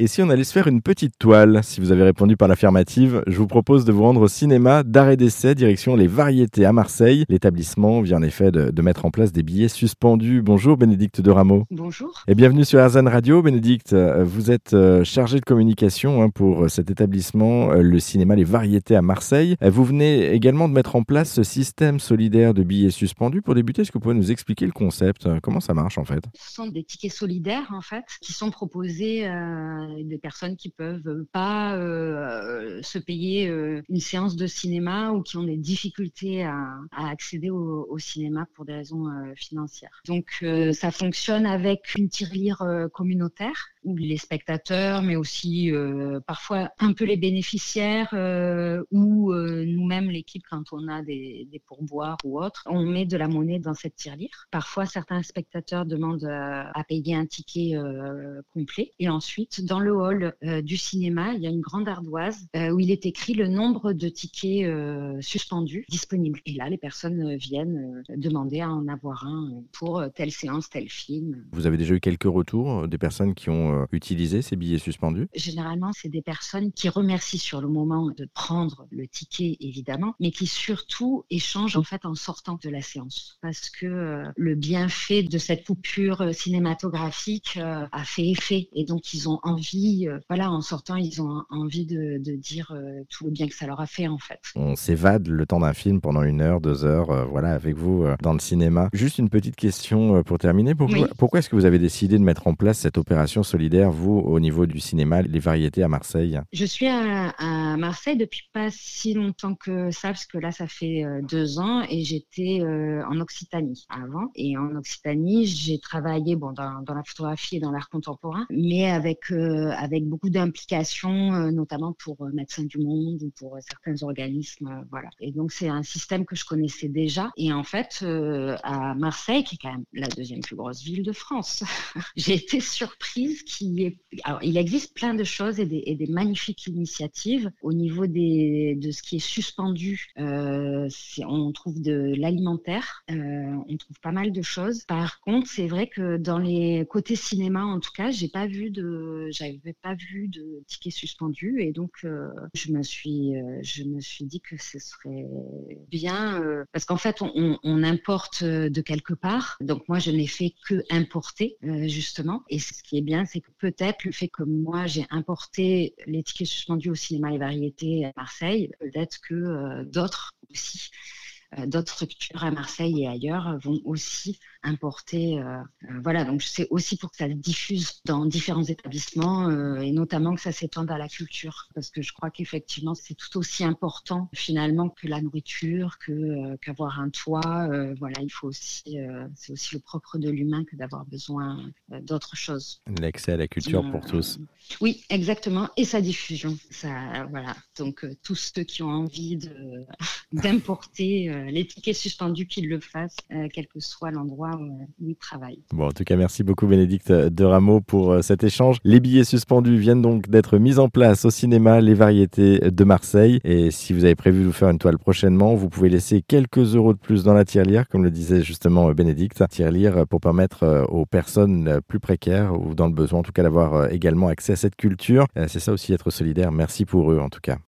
Et si on allait se faire une petite toile Si vous avez répondu par l'affirmative, je vous propose de vous rendre au cinéma d'arrêt d'essai, direction les variétés à Marseille. L'établissement vient en effet de, mettre en place des billets suspendus. Bonjour Bénédicte de Rameau. Bonjour. Et bienvenue sur Arzan Radio. Bénédicte, vous êtes euh, chargée de communication hein, pour cet établissement, euh, le cinéma Les Variétés à Marseille. Vous venez également de mettre en place ce système solidaire de billets suspendus. Pour débuter, est-ce que vous pouvez nous expliquer le concept? Comment ça marche en fait? Ce sont des tickets solidaires en fait qui sont proposés des personnes qui peuvent pas euh, se payer euh, une séance de cinéma ou qui ont des difficultés à, accéder au, cinéma pour des raisons euh, financières. Donc ça fonctionne avec une tirelire communautaire où les spectateurs, mais aussi parfois un peu les bénéficiaires ou nous-mêmes l'équipe quand on a des, des, pourboires ou autres, on met de la monnaie dans cette tirelire. Parfois certains spectateurs demandent à payer un ticket complet et ensuite dans le hall du cinéma il y a une grande ardoise euh, où il est écrit le nombre de tickets euh, suspendus disponibles. Et là, les personnes euh, viennent demander à en avoir un pour telle séance, tel film. Vous avez déjà eu quelques retours des personnes qui ont utilisé ces billets suspendus? Généralement, c'est des personnes qui remercient sur le moment de prendre le ticket, évidemment, mais qui surtout échangent en fait en sortant de la séance. Parce que le bienfait de cette coupure cinématographique a fait effet. Et donc, ils ont envie, voilà, en sortant, ils ont envie de, dire euh, tout le bien que ça leur a fait en fait. On s'évade le temps d'un film pendant une heure, deux heures, euh, voilà, avec vous euh, dans le cinéma. Juste une petite question pour terminer. Pourquoi, pourquoi est-ce que vous avez décidé de mettre en place cette opération solidaire, vous, au niveau du cinéma, les variétés à Marseille? Je suis à, Marseille depuis pas si longtemps que ça, parce que là, ça fait deux ans et j'étais en Occitanie avant. Et en Occitanie, j'ai travaillé bon, dans, la photographie et dans l'art contemporain, mais avec, avec beaucoup d'implications euh, notamment pour euh, Médecins du Monde ou pour euh, certains organismes. voilà. Et donc, c'est un système que je connaissais déjà. Et en fait, à Marseille, qui est quand même la deuxième plus grosse ville de France, j'ai été surprise qu'il existe plein de choses et des, magnifiques initiatives au niveau de ce qui est suspendu. Euh, on trouve de l'alimentaire, euh, on trouve pas mal de choses. Par contre, c'est vrai que dans les côtés cinéma, en tout cas, j'ai pas vu de, j'avais pas vu de tickets suspendu et donc euh, je me suis je me suis dit que ce serait bien parce qu'en fait on, on, importe de quelque part donc moi je n'ai fait que importer justement et ce qui est bien c'est que peut-être le fait que moi j'ai importé les tickets suspendus au cinéma et variétés à Marseille peut-être que d'autres aussi d'autres structures à Marseille et ailleurs vont aussi importer. Euh, euh, voilà, donc c'est aussi pour que ça se diffuse dans différents établissements euh, et notamment que ça s'étende à la culture, parce que je crois qu'effectivement c'est tout aussi important finalement que la nourriture, que qu'avoir un toit. voilà, il faut aussi, c'est aussi le propre de l'humain que d'avoir besoin d'autres choses. L'accès à la culture pour tous. Oui, exactement, et sa diffusion. Ça, voilà. Donc tous ceux qui ont envie d'importer les tickets suspendus, qu'ils le fassent, quel que soit l'endroit où, travaille. Bon, en tout cas, merci beaucoup Bénédicte de Rameau pour euh, cet échange. Les billets suspendus viennent donc d'être mis en place au cinéma Les Variétés de Marseille. Et si vous avez prévu de vous faire une toile prochainement, vous pouvez laisser quelques euros de plus dans la tirelire, comme le disait justement Bénédicte. Tirelire pour permettre euh, aux personnes plus précaires ou dans le besoin, en tout cas, d'avoir euh, également accès cette culture. C'est ça aussi être solidaire. Merci pour eux, en tout cas.